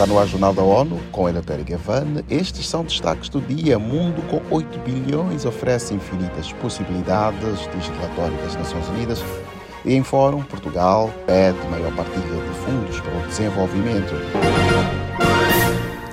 Está no ar Jornal da ONU com Eleutério Gavan. Estes são destaques do dia. Mundo com 8 bilhões oferece infinitas possibilidades, diz relatório das Nações Unidas. E em fórum, Portugal pede maior partilha de fundos para o desenvolvimento.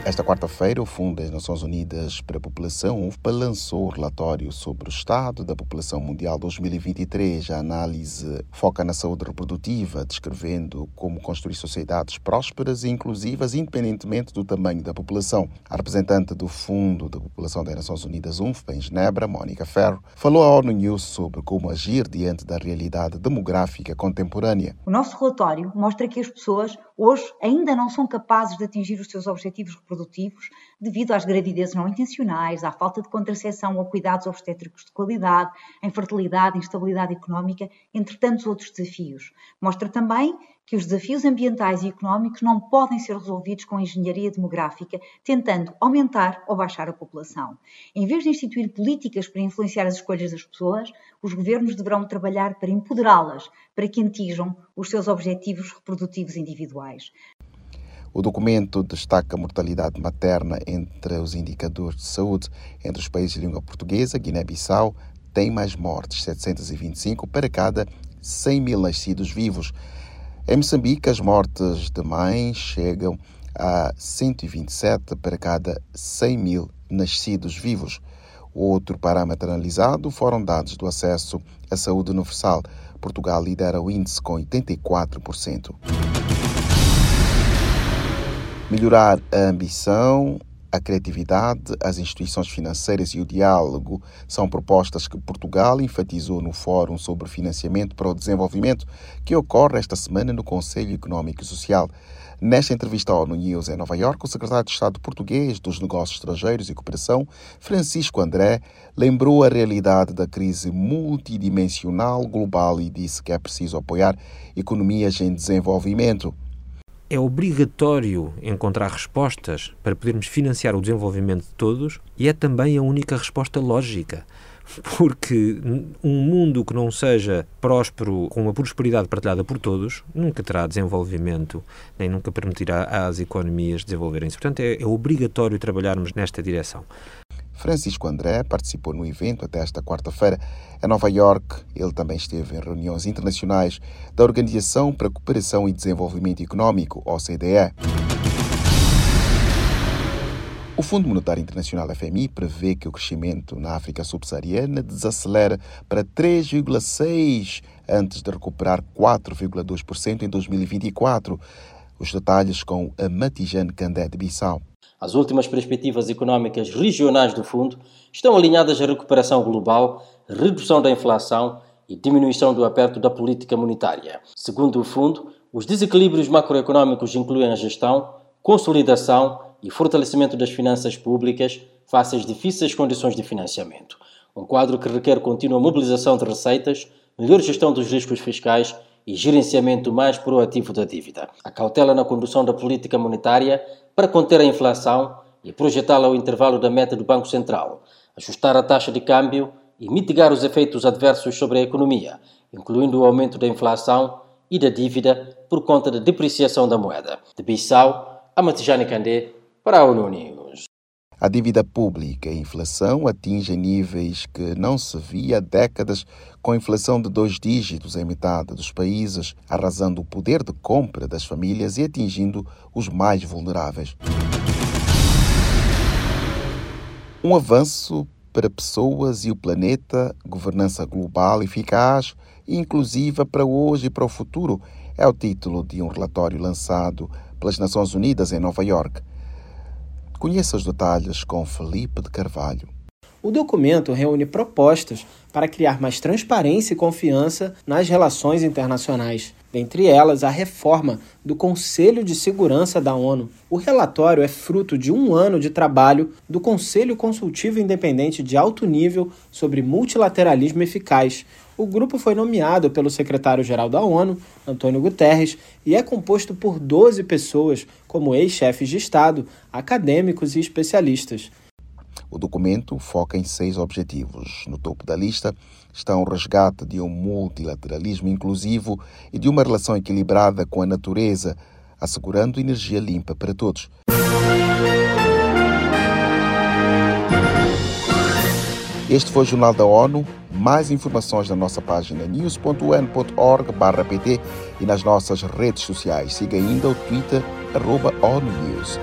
Esta quarta-feira, o Fundo das Nações Unidas para a População, UFPA, lançou o relatório sobre o estado da população mundial 2023. A análise foca na saúde reprodutiva, descrevendo como construir sociedades prósperas e inclusivas, independentemente do tamanho da população. A representante do Fundo da População das Nações Unidas, UNFPA, em Genebra, Mónica Ferro, falou à ONU News sobre como agir diante da realidade demográfica contemporânea. O nosso relatório mostra que as pessoas hoje ainda não são capazes de atingir os seus objetivos reprodutivos devido às gravidezes não intencionais, à falta de contracepção ou cuidados obstétricos de qualidade, à infertilidade, instabilidade económica, entre tantos outros desafios. Mostra também que os desafios ambientais e económicos não podem ser resolvidos com engenharia demográfica, tentando aumentar ou baixar a população. Em vez de instituir políticas para influenciar as escolhas das pessoas, os governos deverão trabalhar para empoderá-las, para que atinjam os seus objetivos reprodutivos individuais. O documento destaca a mortalidade materna entre os indicadores de saúde entre os países de língua portuguesa. Guiné-Bissau tem mais mortes, 725 para cada 100 mil nascidos vivos. Em Moçambique, as mortes de mães chegam a 127 para cada 100 mil nascidos vivos. Outro parâmetro analisado foram dados do acesso à saúde universal. Portugal lidera o índice com 84% melhorar a ambição, a criatividade, as instituições financeiras e o diálogo são propostas que Portugal enfatizou no Fórum sobre Financiamento para o Desenvolvimento, que ocorre esta semana no Conselho Econômico e Social. Nesta entrevista ao ONU News em Nova Iorque, o secretário de Estado português dos Negócios Estrangeiros e Cooperação, Francisco André, lembrou a realidade da crise multidimensional global e disse que é preciso apoiar economias em desenvolvimento é obrigatório encontrar respostas para podermos financiar o desenvolvimento de todos e é também a única resposta lógica. Porque um mundo que não seja próspero, com uma prosperidade partilhada por todos, nunca terá desenvolvimento, nem nunca permitirá às economias desenvolverem-se. Portanto, é, é obrigatório trabalharmos nesta direção. Francisco André participou no evento até esta quarta-feira em Nova York. Ele também esteve em reuniões internacionais da Organização para a Cooperação e Desenvolvimento Econômico, OCDE. O Fundo Monetário Internacional FMI prevê que o crescimento na África subsaariana desacelere para 3,6% antes de recuperar 4,2% em 2024. Os detalhes com a Matijane Candé de Bissau. As últimas perspectivas económicas regionais do Fundo estão alinhadas à recuperação global, redução da inflação e diminuição do aperto da política monetária. Segundo o Fundo, os desequilíbrios macroeconómicos incluem a gestão, consolidação e fortalecimento das finanças públicas face às difíceis condições de financiamento. Um quadro que requer contínua mobilização de receitas, melhor gestão dos riscos fiscais e gerenciamento mais proativo da dívida. A cautela na condução da política monetária para conter a inflação e projetá-la ao intervalo da meta do Banco Central, ajustar a taxa de câmbio e mitigar os efeitos adversos sobre a economia, incluindo o aumento da inflação e da dívida por conta da depreciação da moeda. De Bissau, a Matijane Candé, para a ONU. A dívida pública e a inflação atingem níveis que não se via há décadas, com inflação de dois dígitos em metade dos países, arrasando o poder de compra das famílias e atingindo os mais vulneráveis. Um avanço para pessoas e o planeta, governança global eficaz inclusiva para hoje e para o futuro é o título de um relatório lançado pelas Nações Unidas em Nova York. Conheça os detalhes com Felipe de Carvalho. O documento reúne propostas para criar mais transparência e confiança nas relações internacionais, dentre elas a reforma do Conselho de Segurança da ONU. O relatório é fruto de um ano de trabalho do Conselho Consultivo Independente de Alto Nível sobre Multilateralismo Eficaz. O grupo foi nomeado pelo secretário-geral da ONU, Antônio Guterres, e é composto por 12 pessoas, como ex-chefes de Estado, acadêmicos e especialistas. O documento foca em seis objetivos. No topo da lista estão o resgate de um multilateralismo inclusivo e de uma relação equilibrada com a natureza, assegurando energia limpa para todos. Este foi o Jornal da ONU. Mais informações na nossa página news.un.org/pt e nas nossas redes sociais. Siga ainda o Twitter, arroba ONU News.